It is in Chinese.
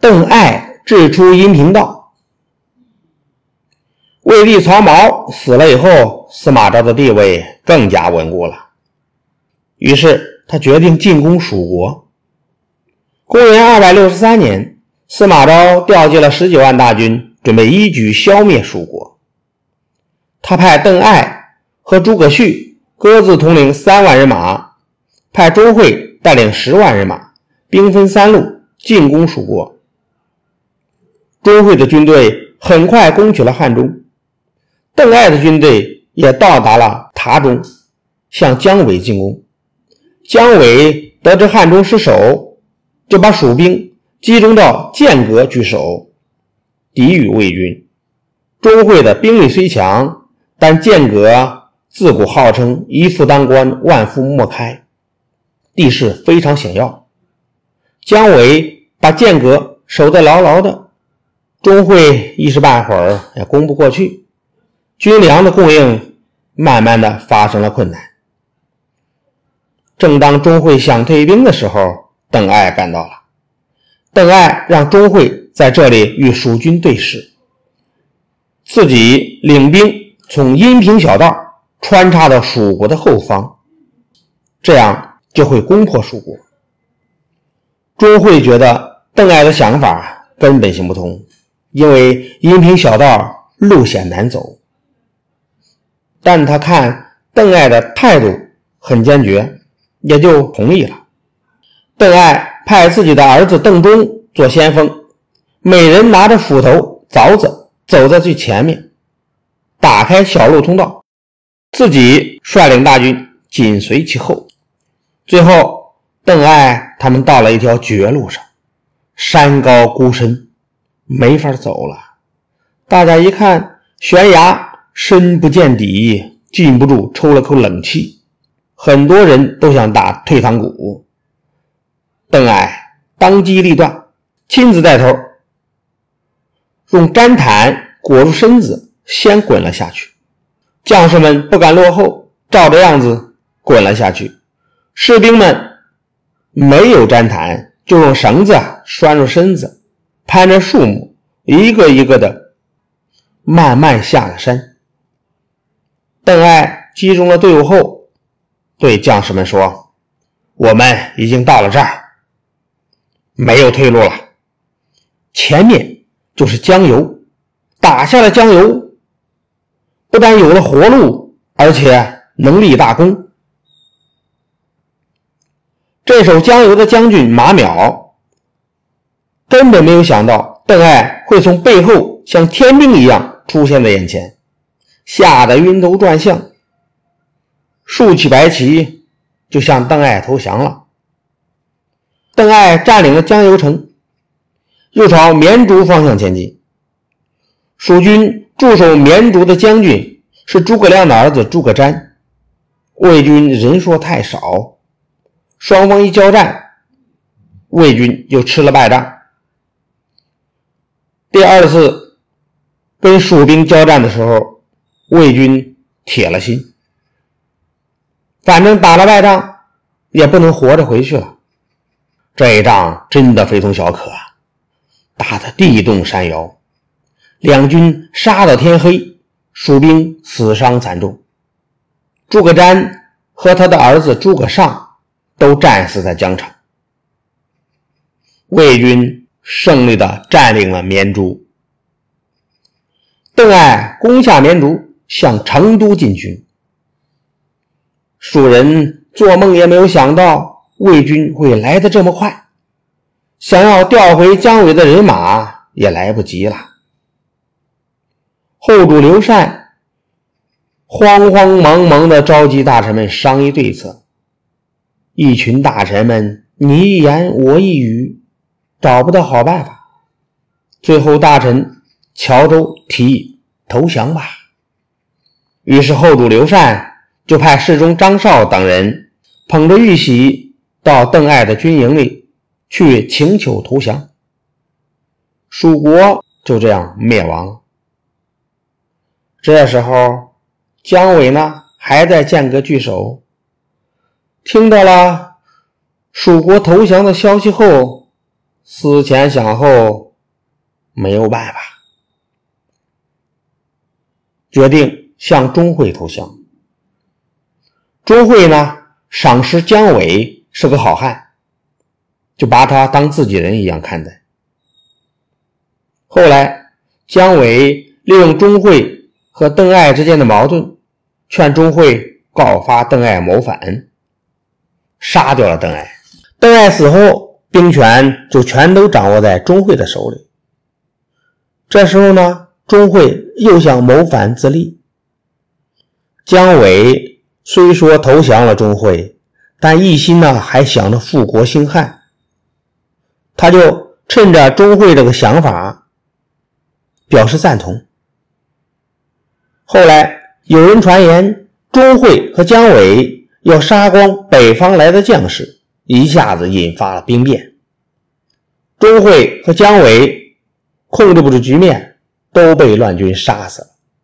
邓艾掷出阴平道。魏帝曹髦死了以后，司马昭的地位更加稳固了。于是他决定进攻蜀国。公元二百六十三年，司马昭调集了十九万大军，准备一举消灭蜀国。他派邓艾和诸葛绪各自统领三万人马，派钟会带领十万人马，兵分三路进攻蜀国。钟会的军队很快攻取了汉中，邓艾的军队也到达了塔中，向姜维进攻。姜维得知汉中失守，就把蜀兵集中到剑阁据守，抵御魏军。钟会的兵力虽强，但剑阁自古号称“一夫当关，万夫莫开”，地势非常险要。姜维把剑阁守得牢牢的，钟会一时半会儿也攻不过去，军粮的供应慢慢的发生了困难。正当钟会想退兵的时候，邓艾赶到了。邓艾让钟会在这里与蜀军对视，自己领兵从阴平小道穿插到蜀国的后方，这样就会攻破蜀国。钟会觉得邓艾的想法根本行不通，因为阴平小道路险难走。但他看邓艾的态度很坚决。也就同意了。邓艾派自己的儿子邓忠做先锋，每人拿着斧头、凿子，走在最前面，打开小路通道，自己率领大军紧随其后。最后，邓艾他们到了一条绝路上，山高孤深，没法走了。大家一看，悬崖深不见底，禁不住抽了口冷气。很多人都想打退堂鼓，邓艾当机立断，亲自带头，用毡毯裹住身子，先滚了下去。将士们不敢落后，照着样子滚了下去。士兵们没有毡毯，就用绳子拴住身子，攀着树木，一个一个的慢慢下了山。邓艾集中了队伍后。对将士们说：“我们已经到了这儿，没有退路了。前面就是江油，打下了江油，不但有了活路，而且能立大功。”这守江油的将军马邈根本没有想到邓艾会从背后像天兵一样出现在眼前，吓得晕头转向。竖起白旗，就向邓艾投降了。邓艾占领了江油城，又朝绵竹方向前进。蜀军驻守绵竹的将军是诸葛亮的儿子诸葛瞻。魏军人数太少，双方一交战，魏军就吃了败仗。第二次跟蜀兵交战的时候，魏军铁了心。反正打了败仗，也不能活着回去了。这一仗真的非同小可啊，打得地动山摇，两军杀到天黑，蜀兵死伤惨重。诸葛瞻和他的儿子诸葛尚都战死在疆场。魏军胜利的占领了绵竹。邓艾攻下绵竹，向成都进军。蜀人做梦也没有想到魏军会来得这么快，想要调回姜维的人马也来不及了。后主刘禅慌慌忙忙地召集大臣们商议对策，一群大臣们你一言我一语，找不到好办法。最后，大臣乔州提议投降吧。于是，后主刘禅。就派侍中张绍等人捧着玉玺到邓艾的军营里去请求投降，蜀国就这样灭亡了。这时候，姜维呢还在剑阁据守，听到了蜀国投降的消息后，思前想后，没有办法，决定向钟会投降。钟会呢，赏识姜维是个好汉，就把他当自己人一样看待。后来，姜维利用钟会和邓艾之间的矛盾，劝钟会告发邓艾谋反，杀掉了邓艾。邓艾死后。兵权就全都掌握在钟会的手里。这时候呢，钟会又想谋反自立。姜维虽说投降了钟会，但一心呢还想着复国兴汉。他就趁着钟会这个想法，表示赞同。后来有人传言，钟会和姜维要杀光北方来的将士。一下子引发了兵变，钟会和姜维控制不住局面，都被乱军杀死了。